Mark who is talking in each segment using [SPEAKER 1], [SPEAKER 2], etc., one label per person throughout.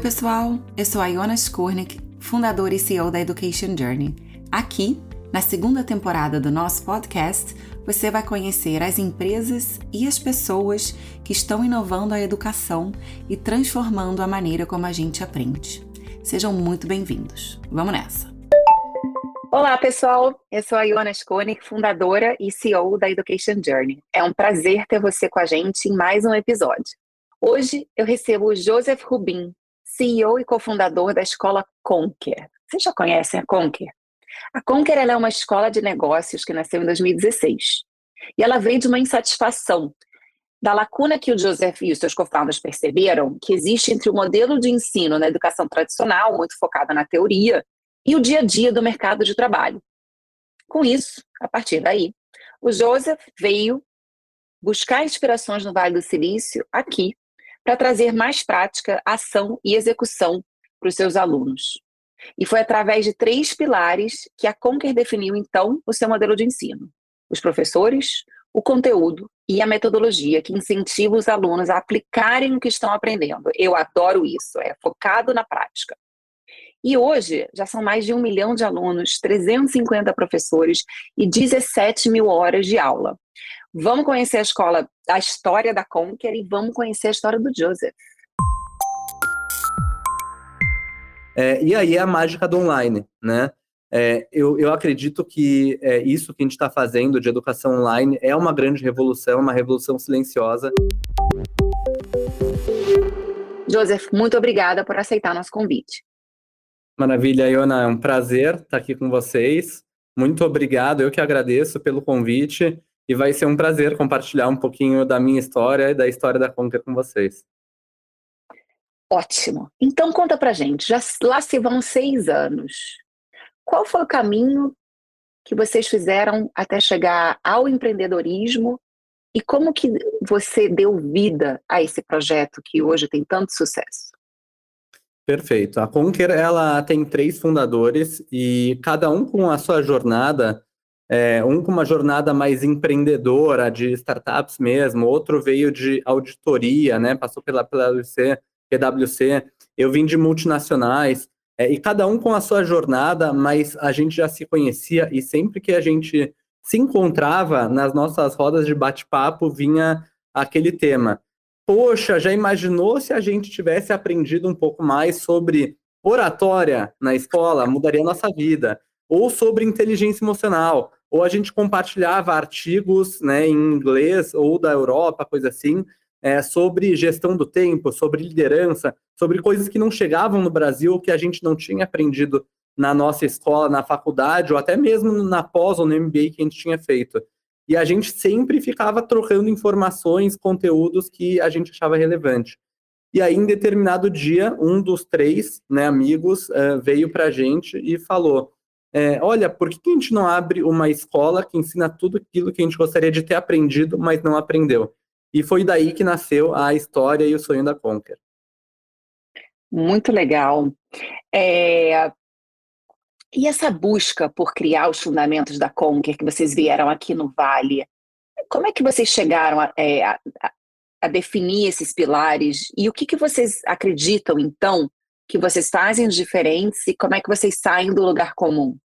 [SPEAKER 1] pessoal, eu sou a Iona Skornik, fundadora e CEO da Education Journey. Aqui, na segunda temporada do nosso podcast, você vai conhecer as empresas e as pessoas que estão inovando a educação e transformando a maneira como a gente aprende. Sejam muito bem-vindos. Vamos nessa!
[SPEAKER 2] Olá, pessoal. Eu sou a Iona Skonik, fundadora e CEO da Education Journey. É um prazer ter você com a gente em mais um episódio. Hoje eu recebo o Joseph Rubin, CEO e cofundador da escola Conquer. Vocês já conhecem a Conquer? A Conquer é uma escola de negócios que nasceu em 2016. E ela veio de uma insatisfação da lacuna que o Joseph e os seus co-founders perceberam que existe entre o modelo de ensino na educação tradicional, muito focada na teoria, e o dia a dia do mercado de trabalho. Com isso, a partir daí, o Joseph veio buscar inspirações no Vale do Silício aqui para trazer mais prática, ação e execução para os seus alunos. E foi através de três pilares que a Conquer definiu então o seu modelo de ensino: os professores, o conteúdo e a metodologia que incentiva os alunos a aplicarem o que estão aprendendo. Eu adoro isso, é focado na prática. E hoje já são mais de um milhão de alunos, 350 professores e 17 mil horas de aula. Vamos conhecer a escola, a história da Conquer e vamos conhecer a história do Joseph.
[SPEAKER 3] É, e aí é a mágica do online, né? É, eu, eu acredito que é, isso que a gente está fazendo de educação online é uma grande revolução, uma revolução silenciosa.
[SPEAKER 2] Joseph, muito obrigada por aceitar nosso convite.
[SPEAKER 3] Maravilha, Iona, é um prazer estar aqui com vocês. Muito obrigado, eu que agradeço pelo convite e vai ser um prazer compartilhar um pouquinho da minha história e da história da Conquer com vocês.
[SPEAKER 2] Ótimo. Então conta pra gente, já lá se vão seis anos. Qual foi o caminho que vocês fizeram até chegar ao empreendedorismo e como que você deu vida a esse projeto que hoje tem tanto sucesso?
[SPEAKER 3] Perfeito. A Conquer ela tem três fundadores e cada um com a sua jornada. É, um com uma jornada mais empreendedora de startups mesmo, outro veio de auditoria, né? Passou pela PwC, PwC. Eu vim de multinacionais é, e cada um com a sua jornada, mas a gente já se conhecia e sempre que a gente se encontrava nas nossas rodas de bate-papo vinha aquele tema poxa, já imaginou se a gente tivesse aprendido um pouco mais sobre oratória na escola, mudaria a nossa vida, ou sobre inteligência emocional, ou a gente compartilhava artigos né, em inglês ou da Europa, coisa assim, é, sobre gestão do tempo, sobre liderança, sobre coisas que não chegavam no Brasil, que a gente não tinha aprendido na nossa escola, na faculdade, ou até mesmo na pós ou no MBA que a gente tinha feito e a gente sempre ficava trocando informações, conteúdos que a gente achava relevante. E aí, em determinado dia, um dos três né, amigos uh, veio para a gente e falou: é, Olha, por que a gente não abre uma escola que ensina tudo aquilo que a gente gostaria de ter aprendido, mas não aprendeu? E foi daí que nasceu a história e o sonho da Conquer.
[SPEAKER 2] Muito legal. É, e essa busca por criar os fundamentos da Conquer que vocês vieram aqui no Vale, como é que vocês chegaram a, é, a, a definir esses pilares e o que, que vocês acreditam, então, que vocês fazem diferentes e como é que vocês saem do lugar comum?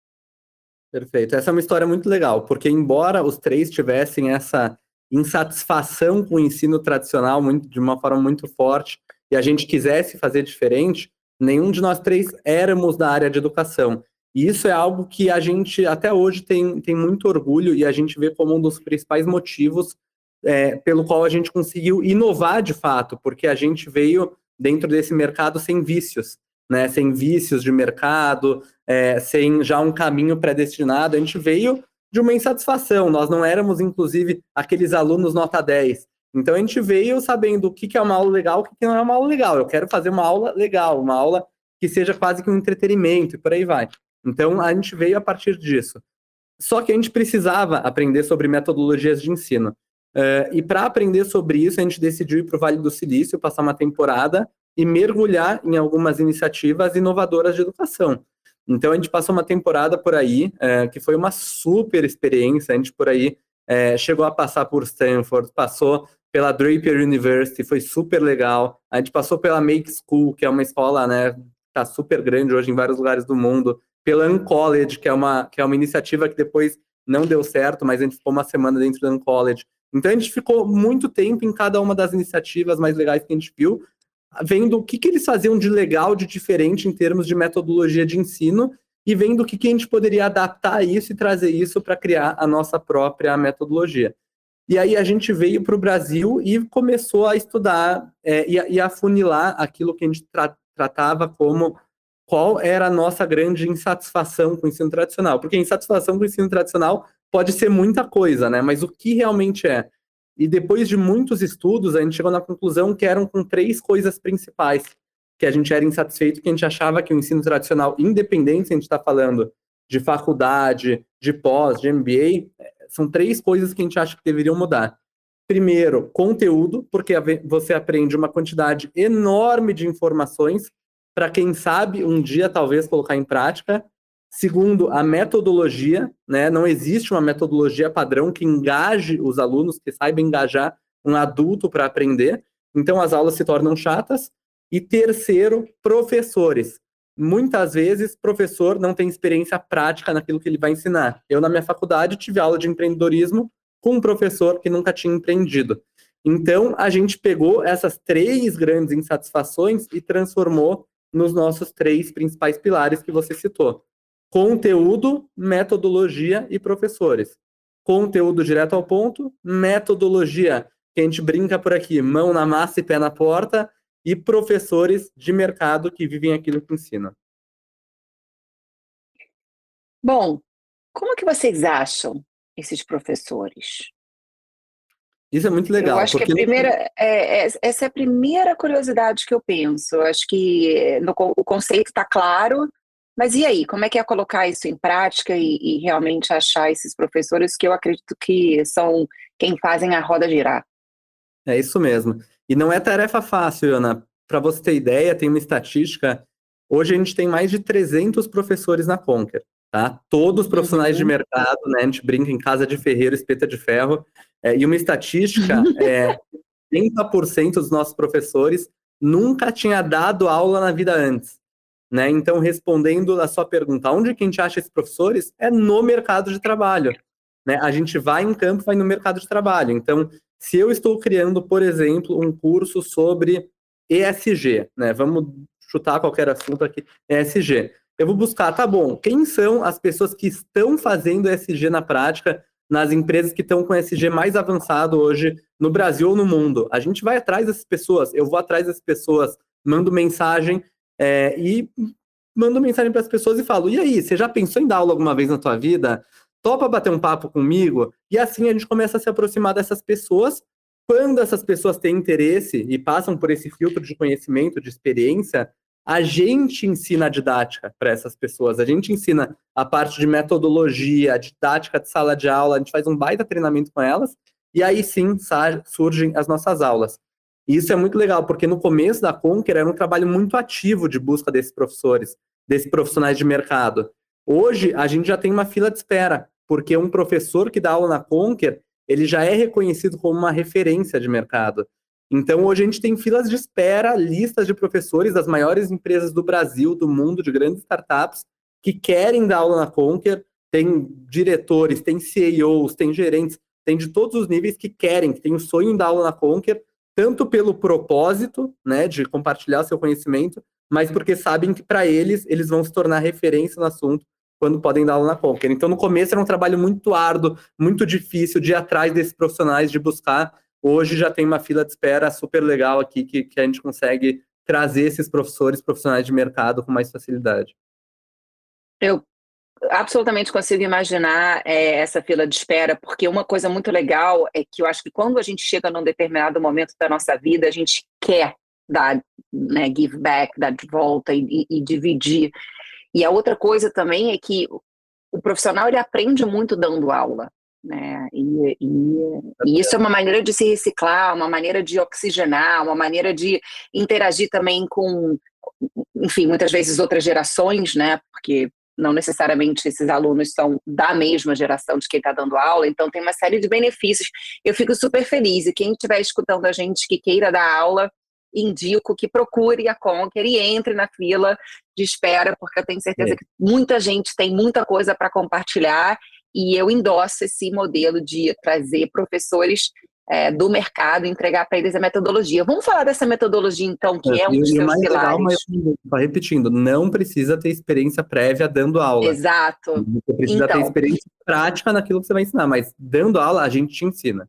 [SPEAKER 3] Perfeito. Essa é uma história muito legal, porque embora os três tivessem essa insatisfação com o ensino tradicional muito, de uma forma muito forte e a gente quisesse fazer diferente, nenhum de nós três éramos da área de educação. E isso é algo que a gente até hoje tem, tem muito orgulho e a gente vê como um dos principais motivos é, pelo qual a gente conseguiu inovar de fato, porque a gente veio dentro desse mercado sem vícios, né? Sem vícios de mercado, é, sem já um caminho predestinado. A gente veio de uma insatisfação. Nós não éramos, inclusive, aqueles alunos nota 10. Então a gente veio sabendo o que é uma aula legal, o que não é uma aula legal. Eu quero fazer uma aula legal, uma aula que seja quase que um entretenimento e por aí vai. Então, a gente veio a partir disso. Só que a gente precisava aprender sobre metodologias de ensino. Uh, e para aprender sobre isso, a gente decidiu ir para o Vale do Silício, passar uma temporada e mergulhar em algumas iniciativas inovadoras de educação. Então, a gente passou uma temporada por aí, uh, que foi uma super experiência. A gente por aí é, chegou a passar por Stanford, passou pela Draper University, foi super legal. A gente passou pela Make School, que é uma escola, né, tá super grande hoje em vários lugares do mundo. Pela Uncollege, que é uma que é uma iniciativa que depois não deu certo, mas a gente ficou uma semana dentro da Uncollege. Então a gente ficou muito tempo em cada uma das iniciativas mais legais que a gente viu, vendo o que, que eles faziam de legal, de diferente em termos de metodologia de ensino e vendo o que, que a gente poderia adaptar isso e trazer isso para criar a nossa própria metodologia. E aí a gente veio para o Brasil e começou a estudar é, e, e afunilar aquilo que a gente tra tratava como qual era a nossa grande insatisfação com o ensino tradicional. Porque insatisfação com o ensino tradicional pode ser muita coisa, né? Mas o que realmente é? E depois de muitos estudos, a gente chegou na conclusão que eram com três coisas principais que a gente era insatisfeito, que a gente achava que o ensino tradicional, independente se a gente está falando de faculdade, de pós, de MBA, são três coisas que a gente acha que deveriam mudar. Primeiro, conteúdo, porque você aprende uma quantidade enorme de informações para quem sabe um dia talvez colocar em prática. Segundo, a metodologia, né? Não existe uma metodologia padrão que engaje os alunos, que saiba engajar um adulto para aprender. Então as aulas se tornam chatas. E terceiro, professores muitas vezes professor não tem experiência prática naquilo que ele vai ensinar. Eu, na minha faculdade, tive aula de empreendedorismo com um professor que nunca tinha empreendido. Então, a gente pegou essas três grandes insatisfações e transformou nos nossos três principais pilares que você citou: conteúdo, metodologia e professores. Conteúdo direto ao ponto, metodologia, que a gente brinca por aqui, mão na massa e pé na porta, e professores de mercado que vivem aquilo que ensinam.
[SPEAKER 4] Bom, como que vocês acham esses professores?
[SPEAKER 3] Isso é muito legal.
[SPEAKER 4] Eu acho que a primeira, é, é, essa é a primeira curiosidade que eu penso. Eu acho que no, o conceito está claro, mas e aí? Como é que é colocar isso em prática e, e realmente achar esses professores que eu acredito que são quem fazem a roda girar?
[SPEAKER 3] É isso mesmo. E não é tarefa fácil, Ana. Para você ter ideia, tem uma estatística. Hoje a gente tem mais de 300 professores na Conquer, tá? Todos profissionais uhum. de mercado, né? A gente brinca em casa de ferreiro, espeta de ferro. É, e uma estatística é 30% dos nossos professores nunca tinha dado aula na vida antes. Né? Então, respondendo a sua pergunta, onde que a gente acha esses professores? É no mercado de trabalho. Né? A gente vai em campo, vai no mercado de trabalho. Então, se eu estou criando, por exemplo, um curso sobre ESG, né? Vamos chutar qualquer assunto aqui, ESG. Eu vou buscar, tá bom, quem são as pessoas que estão fazendo ESG na prática nas empresas que estão com ESG mais avançado hoje no Brasil ou no mundo? A gente vai atrás dessas pessoas, eu vou atrás dessas pessoas, mando mensagem é, e mando mensagem para as pessoas e falo: e aí, você já pensou em dar aula alguma vez na tua vida? topa bater um papo comigo? E assim a gente começa a se aproximar dessas pessoas. Quando essas pessoas têm interesse e passam por esse filtro de conhecimento, de experiência, a gente ensina a didática para essas pessoas. A gente ensina a parte de metodologia, a didática de sala de aula, a gente faz um baita treinamento com elas, e aí sim surgem as nossas aulas. E isso é muito legal, porque no começo da Conquer era um trabalho muito ativo de busca desses professores, desses profissionais de mercado. Hoje, a gente já tem uma fila de espera porque um professor que dá aula na Conquer, ele já é reconhecido como uma referência de mercado. Então, hoje a gente tem filas de espera, listas de professores das maiores empresas do Brasil, do mundo, de grandes startups, que querem dar aula na Conquer. Tem diretores, tem CEOs, tem gerentes, tem de todos os níveis que querem, que têm o sonho de dar aula na Conquer, tanto pelo propósito, né, de compartilhar seu conhecimento, mas porque sabem que para eles, eles vão se tornar referência no assunto quando podem dar aula na Conquer. Então, no começo era um trabalho muito árduo, muito difícil de ir atrás desses profissionais, de buscar. Hoje já tem uma fila de espera super legal aqui que, que a gente consegue trazer esses professores profissionais de mercado com mais facilidade.
[SPEAKER 4] Eu absolutamente consigo imaginar é, essa fila de espera, porque uma coisa muito legal é que eu acho que quando a gente chega num determinado momento da nossa vida, a gente quer dar, né, give back, dar de volta e, e, dividir. E a outra coisa também é que o profissional ele aprende muito dando aula, né? E, e, e, isso é uma maneira de se reciclar, uma maneira de oxigenar, uma maneira de interagir também com, enfim, muitas vezes outras gerações, né? Porque
[SPEAKER 2] não necessariamente esses alunos são da mesma geração de quem está dando aula, então tem uma série de benefícios. Eu fico super feliz, e quem estiver escutando a gente que queira dar aula, indico que procure a Conquer e entre na fila de espera, porque eu tenho certeza é. que muita gente tem muita coisa para compartilhar e eu endosso esse modelo de trazer professores é, do mercado, entregar para eles a metodologia. Vamos falar dessa metodologia, então, que é, é um dos seus pilares. Legal, mas,
[SPEAKER 3] repetindo, não precisa ter experiência prévia dando aula.
[SPEAKER 2] Exato.
[SPEAKER 3] Você precisa então, ter experiência prática naquilo que você vai ensinar, mas dando aula, a gente te ensina.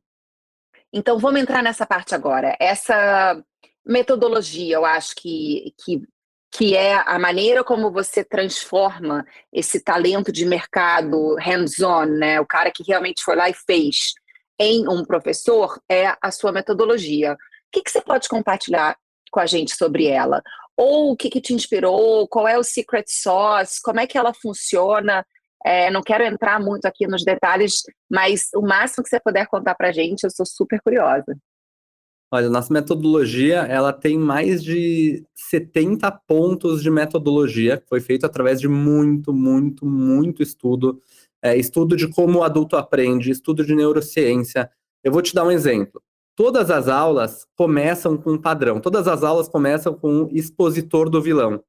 [SPEAKER 2] Então, vamos entrar nessa parte agora. Essa metodologia, eu acho que, que, que é a maneira como você transforma esse talento de mercado hands-on, né? O cara que realmente foi lá e fez em um professor é a sua metodologia. O que, que você pode compartilhar com a gente sobre ela? Ou o que, que te inspirou? Qual é o secret sauce? Como é que ela funciona? É, não quero entrar muito aqui nos detalhes, mas o máximo que você puder contar para a gente, eu sou super curiosa.
[SPEAKER 3] Olha, nossa metodologia, ela tem mais de 70 pontos de metodologia, que foi feito através de muito, muito, muito estudo. É, estudo de como o adulto aprende, estudo de neurociência. Eu vou te dar um exemplo. Todas as aulas começam com um padrão, todas as aulas começam com um expositor do vilão.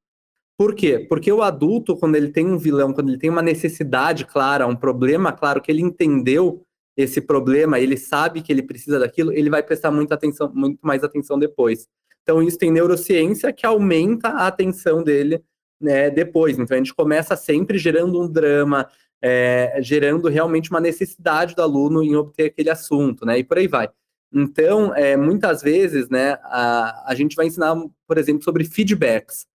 [SPEAKER 3] Por quê? Porque o adulto, quando ele tem um vilão, quando ele tem uma necessidade clara, um problema claro, que ele entendeu, esse problema, ele sabe que ele precisa daquilo, ele vai prestar muita atenção, muito mais atenção depois. Então, isso tem neurociência que aumenta a atenção dele né, depois. Então, a gente começa sempre gerando um drama, é, gerando realmente uma necessidade do aluno em obter aquele assunto, né? E por aí vai. Então, é, muitas vezes, né, a, a gente vai ensinar, por exemplo, sobre feedbacks.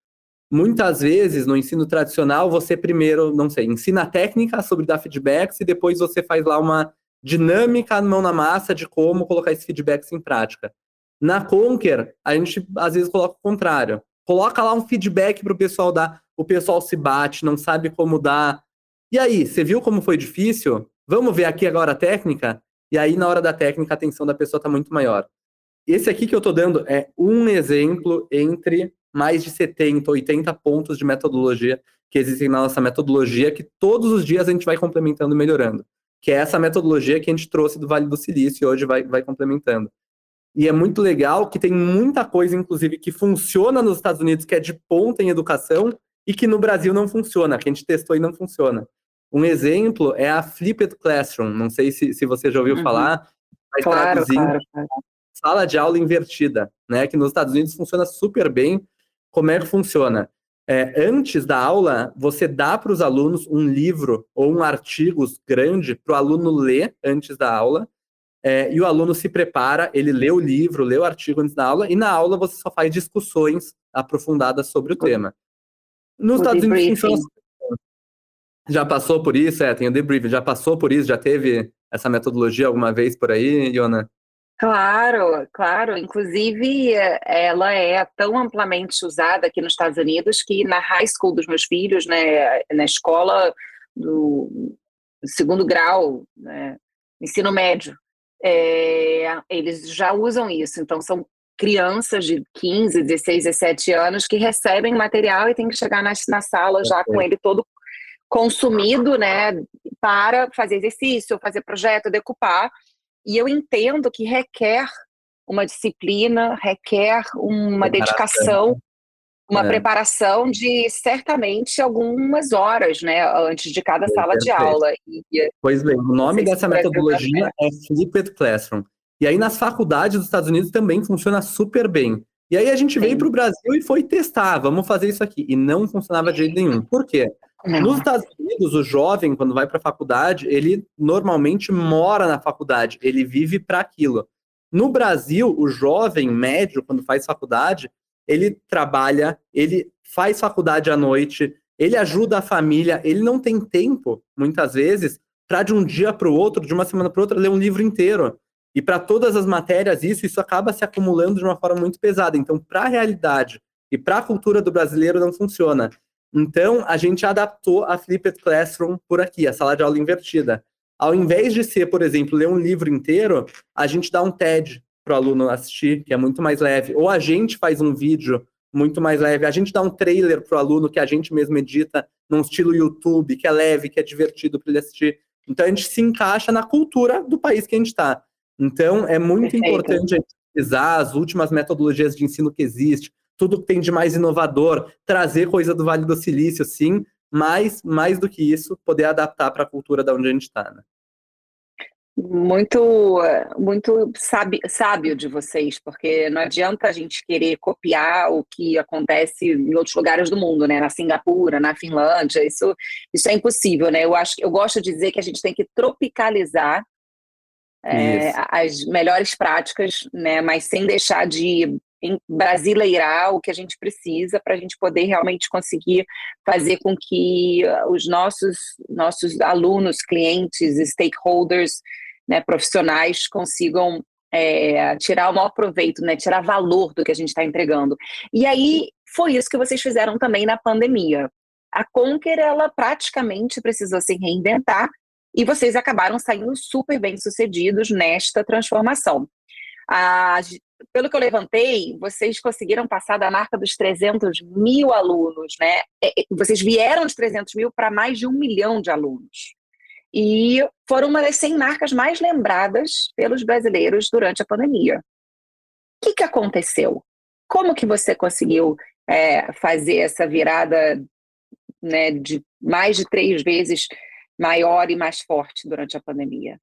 [SPEAKER 3] Muitas vezes, no ensino tradicional, você primeiro, não sei, ensina a técnica sobre dar feedbacks e depois você faz lá uma dinâmica mão na massa de como colocar esse feedback em prática. Na Conquer, a gente às vezes coloca o contrário. Coloca lá um feedback para o pessoal dar. O pessoal se bate, não sabe como dar. E aí, você viu como foi difícil? Vamos ver aqui agora a técnica? E aí, na hora da técnica, a atenção da pessoa está muito maior. Esse aqui que eu estou dando é um exemplo entre mais de 70, 80 pontos de metodologia que existem na nossa metodologia, que todos os dias a gente vai complementando e melhorando que é essa metodologia que a gente trouxe do Vale do Silício e hoje vai, vai complementando. E é muito legal que tem muita coisa, inclusive, que funciona nos Estados Unidos, que é de ponta em educação, e que no Brasil não funciona, que a gente testou e não funciona. Um exemplo é a Flipped Classroom, não sei se, se você já ouviu uhum. falar, mas
[SPEAKER 2] claro, claro, claro.
[SPEAKER 3] sala de aula invertida, né? Que nos Estados Unidos funciona super bem. Como é que funciona? É, antes da aula, você dá para os alunos um livro ou um artigo grande para o aluno ler antes da aula, é, e o aluno se prepara, ele lê o livro, lê o artigo antes da aula, e na aula você só faz discussões aprofundadas sobre o tema. Nos o Estados Unidos funciona assim. Já passou por isso? É, tem o debriefing. Já passou por isso? Já teve essa metodologia alguma vez por aí, Iona?
[SPEAKER 2] Claro, claro. Inclusive, ela é tão amplamente usada aqui nos Estados Unidos que na high school dos meus filhos, né, na escola do segundo grau, né, ensino médio, é, eles já usam isso. Então, são crianças de 15, 16, 17 anos que recebem material e tem que chegar na, na sala já com ele todo consumido, né, para fazer exercício, fazer projeto, decupar. E eu entendo que requer uma disciplina, requer uma dedicação, uma é. preparação de certamente algumas horas, né, antes de cada é, sala de aula.
[SPEAKER 3] E, pois bem, o nome dessa metodologia é Flipped Classroom. E aí nas faculdades dos Estados Unidos também funciona super bem. E aí a gente Sim. veio para o Brasil e foi testar, vamos fazer isso aqui. E não funcionava de jeito nenhum. Por quê? Nos Estados Unidos, o jovem, quando vai para a faculdade, ele normalmente mora na faculdade, ele vive para aquilo. No Brasil, o jovem médio, quando faz faculdade, ele trabalha, ele faz faculdade à noite, ele ajuda a família, ele não tem tempo, muitas vezes, para de um dia para o outro, de uma semana para outra, ler um livro inteiro. E para todas as matérias, isso, isso acaba se acumulando de uma forma muito pesada. Então, para a realidade e para a cultura do brasileiro, não funciona. Então, a gente adaptou a Flipped Classroom por aqui, a sala de aula invertida. Ao invés de ser, por exemplo, ler um livro inteiro, a gente dá um TED para o aluno assistir, que é muito mais leve. Ou a gente faz um vídeo muito mais leve. A gente dá um trailer para o aluno que a gente mesmo edita num estilo YouTube, que é leve, que é divertido para ele assistir. Então a gente se encaixa na cultura do país que a gente está. Então é muito Perfeito. importante a gente utilizar as últimas metodologias de ensino que existe, tudo que tem de mais inovador, trazer coisa do Vale do Silício, sim, mas mais do que isso, poder adaptar para a cultura da onde a gente está. Né?
[SPEAKER 2] muito muito sábio, sábio de vocês, porque não adianta a gente querer copiar o que acontece em outros lugares do mundo, né? Na Singapura, na Finlândia, isso, isso é impossível, né? Eu acho eu gosto de dizer que a gente tem que tropicalizar é, as melhores práticas, né? Mas sem deixar de brasileirar o que a gente precisa para a gente poder realmente conseguir fazer com que os nossos nossos alunos, clientes, stakeholders né, profissionais consigam é, tirar o maior proveito, né, tirar valor do que a gente está entregando. E aí foi isso que vocês fizeram também na pandemia. A Conquer, ela praticamente precisou se reinventar e vocês acabaram saindo super bem sucedidos nesta transformação. A, pelo que eu levantei, vocês conseguiram passar da marca dos 300 mil alunos, né? É, é, vocês vieram de 300 mil para mais de um milhão de alunos e foram uma das 100 marcas mais lembradas pelos brasileiros durante a pandemia. O que, que aconteceu? Como que você conseguiu é, fazer essa virada né, de mais de três vezes maior e mais forte durante a pandemia?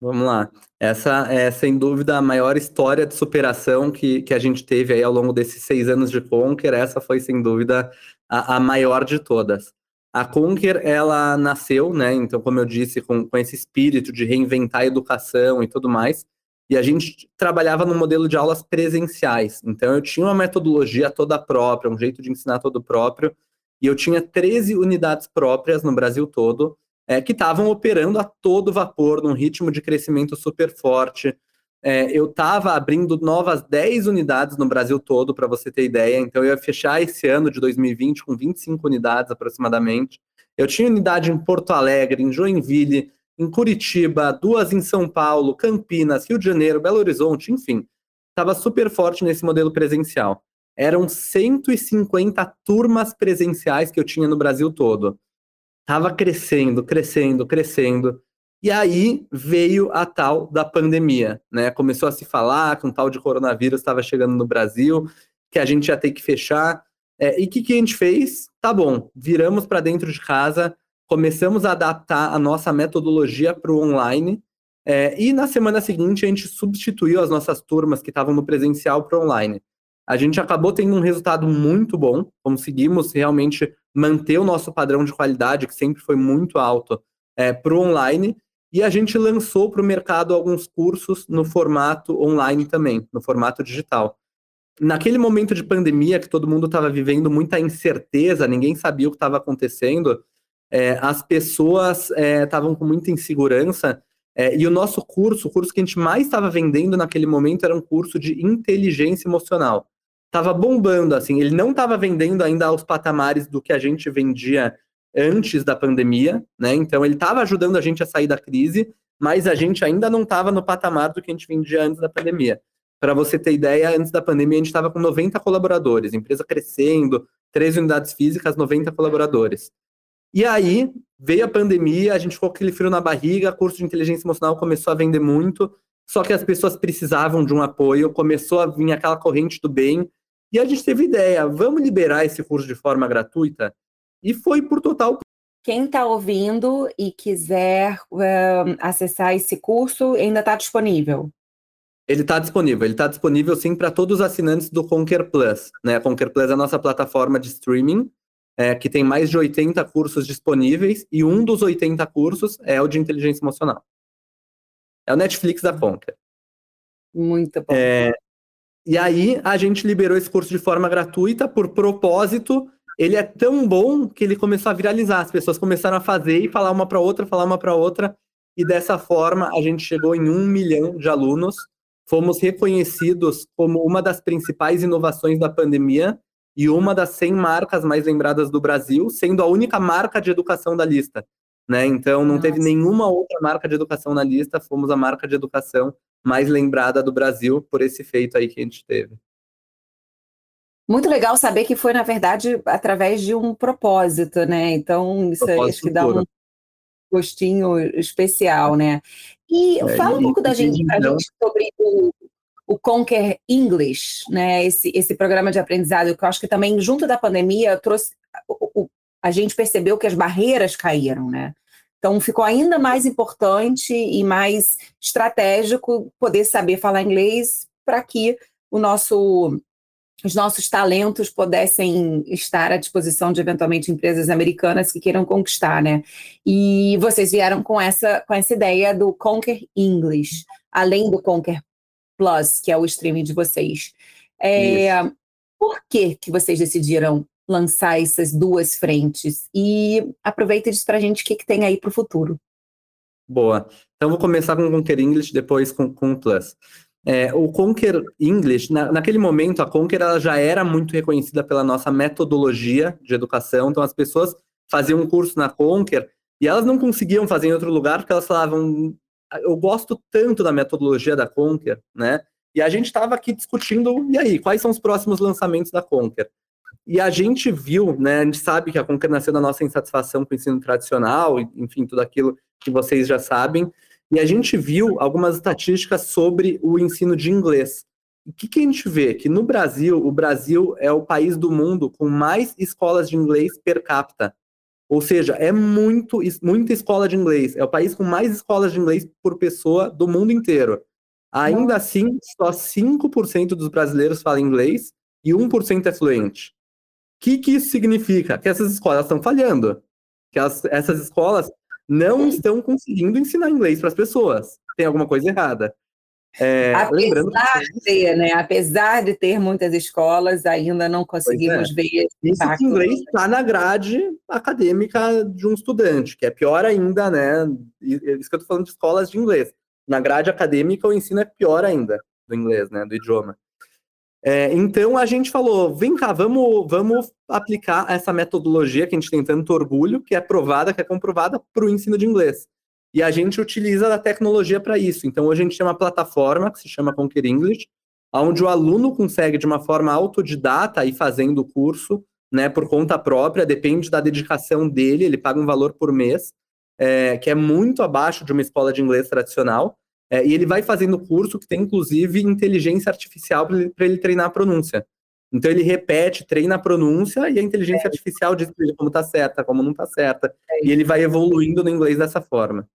[SPEAKER 3] Vamos lá. Essa é, sem dúvida, a maior história de superação que, que a gente teve aí ao longo desses seis anos de Conquer. Essa foi, sem dúvida, a, a maior de todas. A Conquer, ela nasceu, né? Então, como eu disse, com, com esse espírito de reinventar a educação e tudo mais. E a gente trabalhava no modelo de aulas presenciais. Então, eu tinha uma metodologia toda própria, um jeito de ensinar todo próprio. E eu tinha 13 unidades próprias no Brasil todo, é, que estavam operando a todo vapor, num ritmo de crescimento super forte é, eu estava abrindo novas 10 unidades no Brasil todo, para você ter ideia. Então, eu ia fechar esse ano de 2020 com 25 unidades aproximadamente. Eu tinha unidade em Porto Alegre, em Joinville, em Curitiba, duas em São Paulo, Campinas, Rio de Janeiro, Belo Horizonte, enfim. Estava super forte nesse modelo presencial. Eram 150 turmas presenciais que eu tinha no Brasil todo. Estava crescendo, crescendo, crescendo. E aí veio a tal da pandemia, né? Começou a se falar que um tal de coronavírus estava chegando no Brasil, que a gente ia ter que fechar. É, e o que, que a gente fez? Tá bom, viramos para dentro de casa, começamos a adaptar a nossa metodologia para o online. É, e na semana seguinte a gente substituiu as nossas turmas que estavam no presencial para online. A gente acabou tendo um resultado muito bom, conseguimos realmente manter o nosso padrão de qualidade, que sempre foi muito alto, é, para o online. E a gente lançou para o mercado alguns cursos no formato online também, no formato digital. Naquele momento de pandemia, que todo mundo estava vivendo muita incerteza, ninguém sabia o que estava acontecendo, é, as pessoas estavam é, com muita insegurança. É, e o nosso curso, o curso que a gente mais estava vendendo naquele momento, era um curso de inteligência emocional. Estava bombando, assim, ele não estava vendendo ainda aos patamares do que a gente vendia antes da pandemia, né? Então ele estava ajudando a gente a sair da crise, mas a gente ainda não estava no patamar do que a gente vendia antes da pandemia. Para você ter ideia, antes da pandemia a gente estava com 90 colaboradores, empresa crescendo, três unidades físicas, 90 colaboradores. E aí veio a pandemia, a gente ficou com aquele frio na barriga, curso de inteligência emocional começou a vender muito, só que as pessoas precisavam de um apoio, começou a vir aquela corrente do bem, e a gente teve ideia, vamos liberar esse curso de forma gratuita? E foi por total.
[SPEAKER 5] Quem está ouvindo e quiser uh, acessar esse curso, ainda está disponível?
[SPEAKER 3] Ele está disponível, ele está disponível sim para todos os assinantes do Conquer Plus. Né? A Conquer Plus é a nossa plataforma de streaming, é, que tem mais de 80 cursos disponíveis, e um dos 80 cursos é o de inteligência emocional. É o Netflix da Conquer.
[SPEAKER 5] Muito bom.
[SPEAKER 3] É, e aí a gente liberou esse curso de forma gratuita por propósito ele é tão bom que ele começou a viralizar. As pessoas começaram a fazer e falar uma para outra, falar uma para outra, e dessa forma a gente chegou em um milhão de alunos. Fomos reconhecidos como uma das principais inovações da pandemia e uma das 100 marcas mais lembradas do Brasil, sendo a única marca de educação da lista. Né? Então, não Nossa. teve nenhuma outra marca de educação na lista, fomos a marca de educação mais lembrada do Brasil por esse feito aí que a gente teve.
[SPEAKER 2] Muito legal saber que foi, na verdade, através de um propósito, né? Então, isso propósito acho que dá um gostinho especial, né? E é, fala um pouco da gente, então... gente sobre o, o Conquer English, né? Esse, esse programa de aprendizado, que eu acho que também, junto da pandemia, trouxe. O, o, a gente percebeu que as barreiras caíram, né? Então ficou ainda mais importante e mais estratégico poder saber falar inglês para que o nosso os nossos talentos pudessem estar à disposição de eventualmente empresas americanas que queiram conquistar, né? E vocês vieram com essa com essa ideia do Conquer English, além do Conquer Plus, que é o streaming de vocês. É, por que que vocês decidiram lançar essas duas frentes? E aproveita e diz para a gente o que, que tem aí para o futuro.
[SPEAKER 3] Boa. Então vou começar com o Conquer English, depois com, com o Plus. É, o Conquer English, na, naquele momento, a Conquer ela já era muito reconhecida pela nossa metodologia de educação, então as pessoas faziam um curso na Conquer e elas não conseguiam fazer em outro lugar porque elas falavam, eu gosto tanto da metodologia da Conquer, né? E a gente estava aqui discutindo, e aí, quais são os próximos lançamentos da Conquer? E a gente viu, né, a gente sabe que a nasceu da nossa insatisfação com o ensino tradicional, enfim, tudo aquilo que vocês já sabem, e a gente viu algumas estatísticas sobre o ensino de inglês. O que, que a gente vê? Que no Brasil, o Brasil é o país do mundo com mais escolas de inglês per capita. Ou seja, é muito, muita escola de inglês. É o país com mais escolas de inglês por pessoa do mundo inteiro. Ainda assim, só 5% dos brasileiros falam inglês e 1% é fluente. O que, que isso significa? Que essas escolas estão falhando. Que essas escolas não estão conseguindo ensinar inglês para as pessoas. Tem alguma coisa errada.
[SPEAKER 2] É, apesar de, né, apesar de ter muitas escolas, ainda não conseguimos é. ver
[SPEAKER 3] Isso que inglês está na grade acadêmica de um estudante, que é pior ainda, né? Isso que eu estou falando de escolas de inglês. Na grade acadêmica, o ensino é pior ainda do inglês, né? Do idioma. É, então a gente falou, vem cá, vamos, vamos aplicar essa metodologia que a gente tem tanto orgulho, que é provada, que é comprovada para o ensino de inglês. E a gente utiliza a tecnologia para isso. Então hoje a gente tem uma plataforma que se chama Conquer English, onde o aluno consegue de uma forma autodidata ir fazendo o curso, né, por conta própria, depende da dedicação dele, ele paga um valor por mês, é, que é muito abaixo de uma escola de inglês tradicional. É, e ele vai fazendo curso que tem, inclusive, inteligência artificial para ele, ele, treinar a pronúncia. Então ele repete, treina a pronúncia e a inteligência é. artificial diz para ele como está certa, como não está certa. É. E ele vai evoluindo no inglês dessa forma.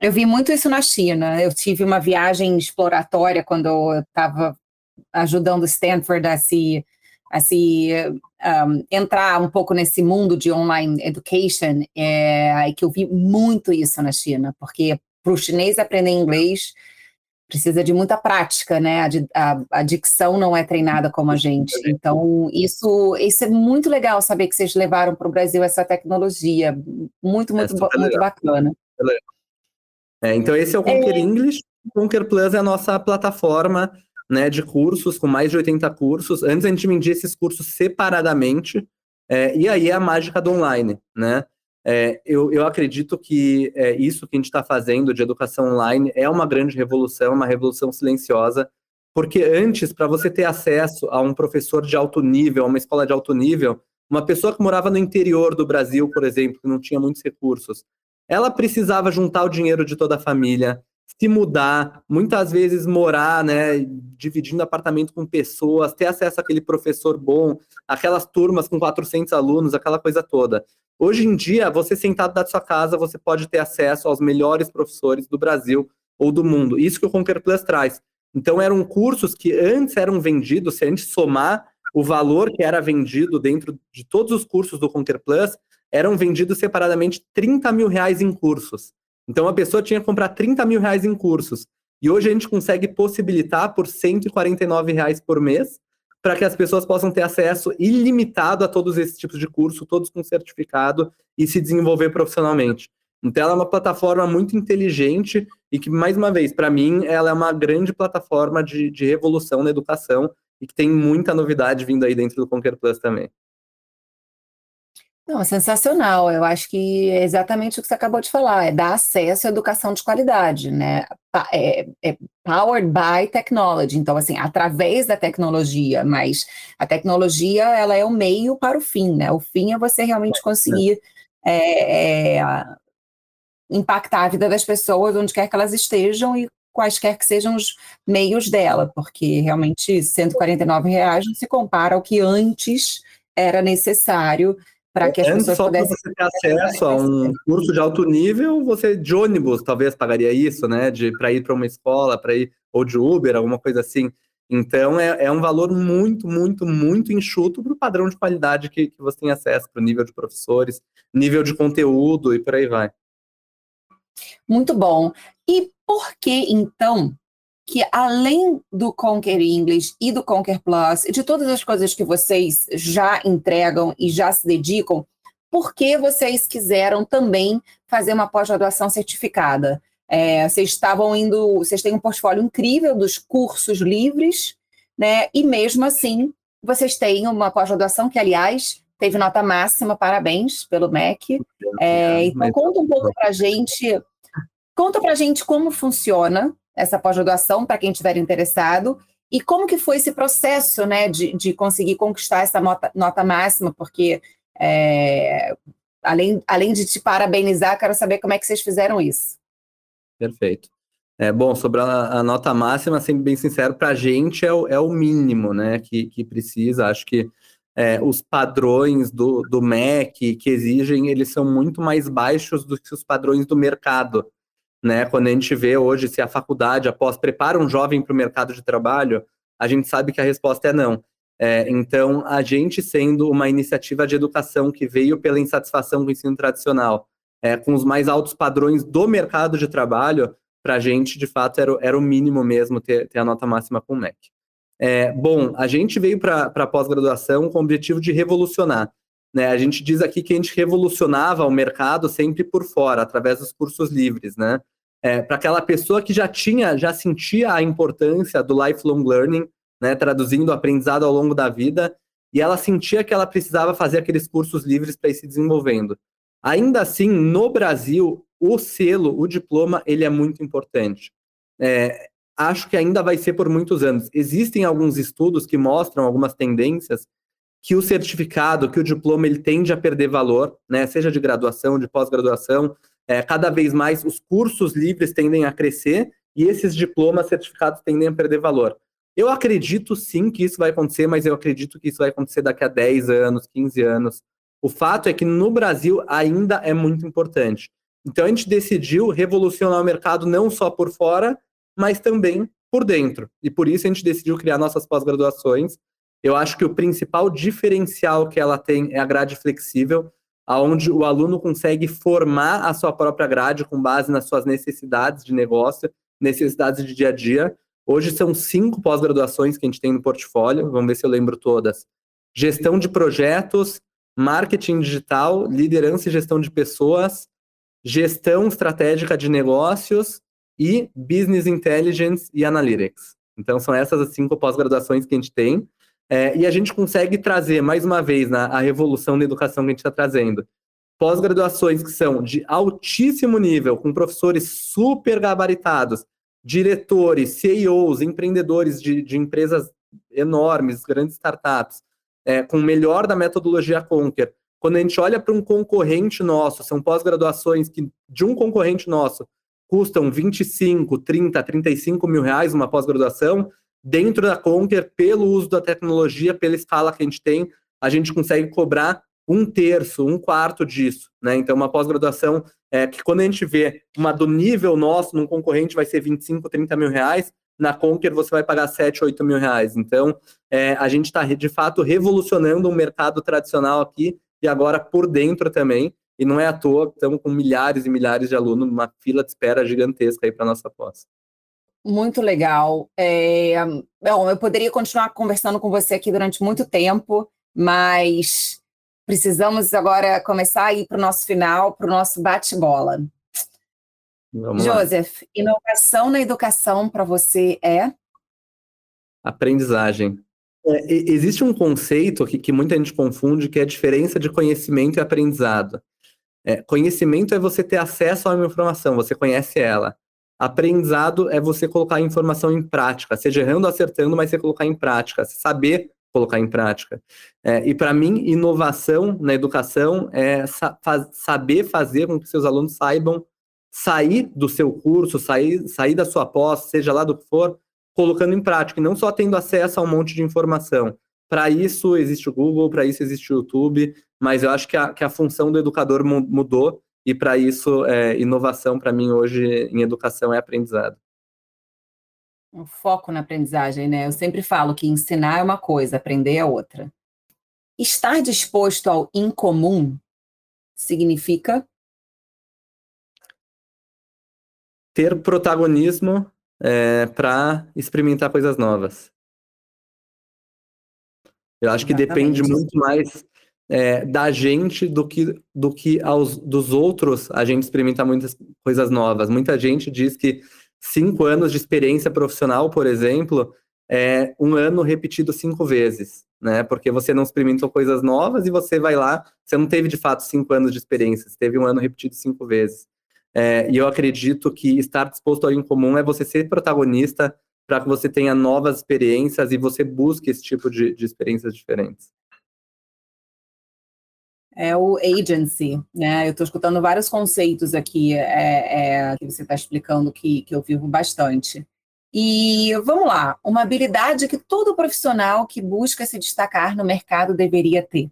[SPEAKER 2] Eu vi muito isso na China. Eu tive uma viagem exploratória quando eu estava ajudando Stanford a se, a se um, entrar um pouco nesse mundo de online education, é, que eu vi muito isso na China, porque para o chinês aprender inglês precisa de muita prática, né? A, a, a, dicção não é treinada como a gente. Então, isso, isso é muito legal saber que vocês levaram para o Brasil essa tecnologia. Muito, muito, é muito bacana.
[SPEAKER 3] É, então, esse é o Conquer é... English. O Conquer Plus é a nossa plataforma né, de cursos, com mais de 80 cursos. Antes a gente vendia esses cursos separadamente, é, e aí é a mágica do online, né? É, eu, eu acredito que é, isso que a gente está fazendo de educação online é uma grande revolução, uma revolução silenciosa, porque antes, para você ter acesso a um professor de alto nível, a uma escola de alto nível, uma pessoa que morava no interior do Brasil, por exemplo, que não tinha muitos recursos, ela precisava juntar o dinheiro de toda a família, se mudar, muitas vezes morar, né, dividindo apartamento com pessoas, ter acesso àquele professor bom, aquelas turmas com 400 alunos, aquela coisa toda. Hoje em dia, você sentado da sua casa, você pode ter acesso aos melhores professores do Brasil ou do mundo. Isso que o Conquer Plus traz. Então, eram cursos que antes eram vendidos, se a gente somar o valor que era vendido dentro de todos os cursos do Conquer Plus, eram vendidos separadamente 30 mil reais em cursos. Então, a pessoa tinha que comprar 30 mil reais em cursos. E hoje a gente consegue possibilitar por 149 reais por mês para que as pessoas possam ter acesso ilimitado a todos esses tipos de curso, todos com certificado e se desenvolver profissionalmente. Então, ela é uma plataforma muito inteligente e que, mais uma vez, para mim, ela é uma grande plataforma de, de revolução na educação e que tem muita novidade vindo aí dentro do Conquer Plus também.
[SPEAKER 2] Não, sensacional. Eu acho que é exatamente o que você acabou de falar, é dar acesso à educação de qualidade, né? É, é powered by technology. Então, assim, através da tecnologia, mas a tecnologia ela é o meio para o fim, né? O fim é você realmente conseguir é, é, impactar a vida das pessoas onde quer que elas estejam e quaisquer que sejam os meios dela, porque realmente 149 reais não se compara ao que antes era necessário para que as
[SPEAKER 3] Antes,
[SPEAKER 2] pessoas
[SPEAKER 3] só
[SPEAKER 2] pudessem
[SPEAKER 3] para você ter acesso a um curso de alto nível, você de ônibus talvez pagaria isso, né? De para ir para uma escola, para ir ou de Uber, alguma coisa assim. Então é, é um valor muito, muito, muito enxuto para o padrão de qualidade que, que você tem acesso, para o nível de professores, nível de conteúdo e por aí vai.
[SPEAKER 2] Muito bom. E por que então que além do Conquer English e do Conquer Plus, e de todas as coisas que vocês já entregam e já se dedicam, por que vocês quiseram também fazer uma pós-graduação certificada? É, vocês estavam indo, vocês têm um portfólio incrível dos cursos livres, né? E mesmo assim, vocês têm uma pós-graduação que, aliás, teve nota máxima, parabéns pelo MEC. É, então, conta um pouco para a gente, conta para a gente como funciona essa pós-graduação para quem estiver interessado. E como que foi esse processo, né, de, de conseguir conquistar essa nota, nota máxima? Porque, é, além, além de te parabenizar, quero saber como é que vocês fizeram isso.
[SPEAKER 3] Perfeito. É, bom, sobre a, a nota máxima, sendo bem sincero, para a gente é o, é o mínimo, né, que, que precisa. Acho que é, os padrões do, do MEC que exigem, eles são muito mais baixos do que os padrões do mercado né? Quando a gente vê hoje se a faculdade após prepara um jovem para o mercado de trabalho, a gente sabe que a resposta é não. É, então, a gente sendo uma iniciativa de educação que veio pela insatisfação com o ensino tradicional, é, com os mais altos padrões do mercado de trabalho, para a gente, de fato, era, era o mínimo mesmo ter, ter a nota máxima com o MEC. É, bom, a gente veio para a pós-graduação com o objetivo de revolucionar. Né? A gente diz aqui que a gente revolucionava o mercado sempre por fora, através dos cursos livres, né? É, para aquela pessoa que já tinha, já sentia a importância do lifelong learning, né, traduzindo o aprendizado ao longo da vida, e ela sentia que ela precisava fazer aqueles cursos livres para ir se desenvolvendo. Ainda assim, no Brasil, o selo, o diploma, ele é muito importante. É, acho que ainda vai ser por muitos anos. Existem alguns estudos que mostram algumas tendências que o certificado, que o diploma, ele tende a perder valor, né, seja de graduação, de pós-graduação, é, cada vez mais os cursos livres tendem a crescer e esses diplomas certificados tendem a perder valor. Eu acredito sim que isso vai acontecer, mas eu acredito que isso vai acontecer daqui a 10 anos, 15 anos. O fato é que no Brasil ainda é muito importante. Então a gente decidiu revolucionar o mercado não só por fora, mas também por dentro. E por isso a gente decidiu criar nossas pós-graduações. Eu acho que o principal diferencial que ela tem é a grade flexível onde o aluno consegue formar a sua própria grade com base nas suas necessidades de negócio, necessidades de dia a dia. Hoje são cinco pós-graduações que a gente tem no portfólio, vamos ver se eu lembro todas. Gestão de projetos, marketing digital, liderança e gestão de pessoas, gestão estratégica de negócios e business intelligence e analytics. Então são essas as cinco pós-graduações que a gente tem. É, e a gente consegue trazer, mais uma vez, na, a revolução da educação que a gente está trazendo, pós-graduações que são de altíssimo nível, com professores super gabaritados, diretores, CEOs, empreendedores de, de empresas enormes, grandes startups, é, com o melhor da metodologia Conquer. Quando a gente olha para um concorrente nosso, são pós-graduações que de um concorrente nosso custam 25, 30, 35 mil reais uma pós-graduação, dentro da Conquer, pelo uso da tecnologia, pela escala que a gente tem, a gente consegue cobrar um terço, um quarto disso, né? Então, uma pós-graduação é que quando a gente vê uma do nível nosso num concorrente vai ser 25, 30 mil reais, na Conquer você vai pagar 7, 8 mil reais. Então, é, a gente está de fato revolucionando o mercado tradicional aqui e agora por dentro também. E não é à toa, estamos com milhares e milhares de alunos, uma fila de espera gigantesca aí para nossa pós.
[SPEAKER 2] Muito legal. É, bom, eu poderia continuar conversando com você aqui durante muito tempo, mas precisamos agora começar a ir para o nosso final, para o nosso bate-bola. Joseph, inovação na educação para você é?
[SPEAKER 3] Aprendizagem. É, existe um conceito que, que, muita gente confunde, que é a diferença de conhecimento e aprendizado. É, conhecimento é você ter acesso a uma informação, você conhece ela. Aprendizado é você colocar a informação em prática, seja errando ou acertando, mas você colocar em prática, saber colocar em prática. É, e para mim, inovação na educação é sa saber fazer com que seus alunos saibam sair do seu curso, sair, sair da sua pós, seja lá do que for, colocando em prática, e não só tendo acesso a um monte de informação. Para isso existe o Google, para isso existe o YouTube, mas eu acho que a, que a função do educador mudou e para isso, é, inovação para mim hoje em educação é aprendizado.
[SPEAKER 2] Um foco na aprendizagem, né? Eu sempre falo que ensinar é uma coisa, aprender é outra. Estar disposto ao incomum significa
[SPEAKER 3] ter protagonismo é, para experimentar coisas novas. Eu acho que depende muito mais é, da gente do que, do que aos, dos outros a gente experimenta muitas coisas novas. Muita gente diz que cinco anos de experiência profissional, por exemplo, é um ano repetido cinco vezes, né? Porque você não experimentou coisas novas e você vai lá, você não teve de fato cinco anos de experiência, você teve um ano repetido cinco vezes. É, e eu acredito que estar disposto ao incomum é você ser protagonista para que você tenha novas experiências e você busque esse tipo de, de experiências diferentes
[SPEAKER 2] é o agency, né? Eu estou escutando vários conceitos aqui é, é, que você está explicando que, que eu vivo bastante. E vamos lá, uma habilidade que todo profissional que busca se destacar no mercado deveria ter.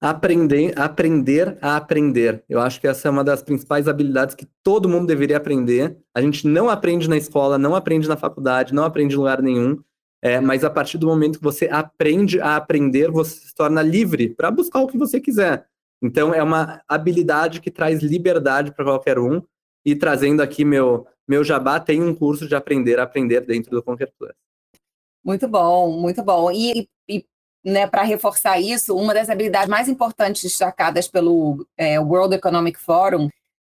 [SPEAKER 3] Aprender, aprender a aprender. Eu acho que essa é uma das principais habilidades que todo mundo deveria aprender. A gente não aprende na escola, não aprende na faculdade, não aprende em lugar nenhum. É, mas a partir do momento que você aprende a aprender, você se torna livre para buscar o que você quiser. Então, é uma habilidade que traz liberdade para qualquer um. E trazendo aqui meu, meu jabá, tem um curso de aprender a aprender dentro do Conquer Plus.
[SPEAKER 2] Muito bom, muito bom. E, e né, para reforçar isso, uma das habilidades mais importantes destacadas pelo é, World Economic Forum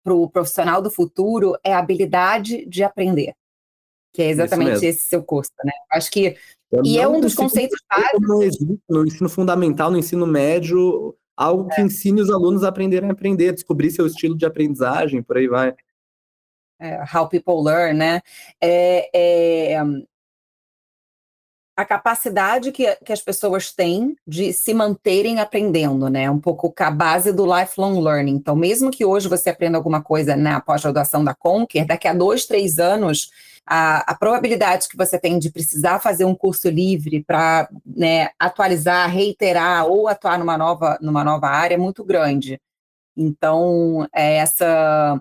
[SPEAKER 2] para o profissional do futuro é a habilidade de aprender que é exatamente esse seu curso, né? Acho que Eu e é um dos conceitos básicos.
[SPEAKER 3] No ensino fundamental, no ensino médio, algo é. que ensine os alunos a aprenderem a aprender, descobrir seu estilo de aprendizagem, por aí vai.
[SPEAKER 2] É, how people learn, né? É, é, a capacidade que, que as pessoas têm de se manterem aprendendo, né? Um pouco a base do lifelong learning. Então, mesmo que hoje você aprenda alguma coisa na pós-graduação da Conquer, daqui a dois, três anos a, a probabilidade que você tem de precisar fazer um curso livre para né, atualizar, reiterar ou atuar numa nova, numa nova área é muito grande. Então, é essa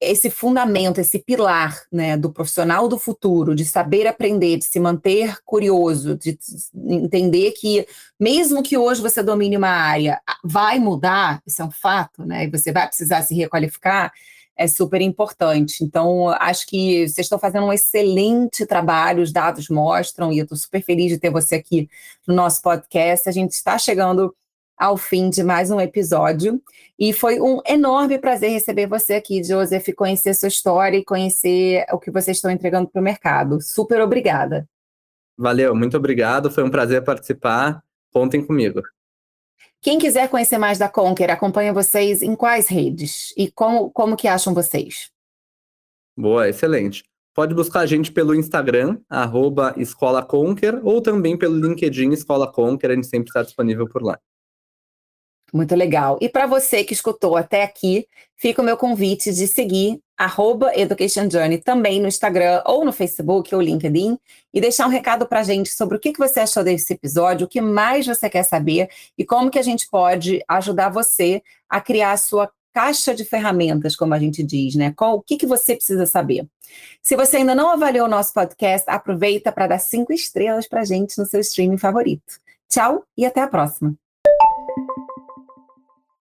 [SPEAKER 2] esse fundamento, esse pilar né, do profissional do futuro, de saber aprender, de se manter curioso, de entender que, mesmo que hoje você domine uma área, vai mudar, isso é um fato, né, e você vai precisar se requalificar, é super importante. Então, acho que vocês estão fazendo um excelente trabalho, os dados mostram, e eu estou super feliz de ter você aqui no nosso podcast. A gente está chegando ao fim de mais um episódio. E foi um enorme prazer receber você aqui, Joseph, conhecer sua história e conhecer o que vocês estão entregando para o mercado. Super obrigada.
[SPEAKER 3] Valeu, muito obrigado. Foi um prazer participar. Contem comigo.
[SPEAKER 2] Quem quiser conhecer mais da Conquer, acompanha vocês em quais redes? E como, como que acham vocês?
[SPEAKER 3] Boa, excelente. Pode buscar a gente pelo Instagram, arroba Escola Conquer, ou também pelo LinkedIn Escola Conquer, a gente sempre está disponível por lá.
[SPEAKER 2] Muito legal. E para você que escutou até aqui, fica o meu convite de seguir arroba Education Journey também no Instagram ou no Facebook ou LinkedIn e deixar um recado para a gente sobre o que, você achou desse episódio, o que mais você quer saber e como que a gente pode ajudar você a criar a sua caixa de ferramentas, como a gente diz, né? Qual, o que, que você precisa saber? Se você ainda não avaliou o nosso podcast, aproveita para dar cinco estrelas para gente no seu streaming favorito. Tchau e até a próxima.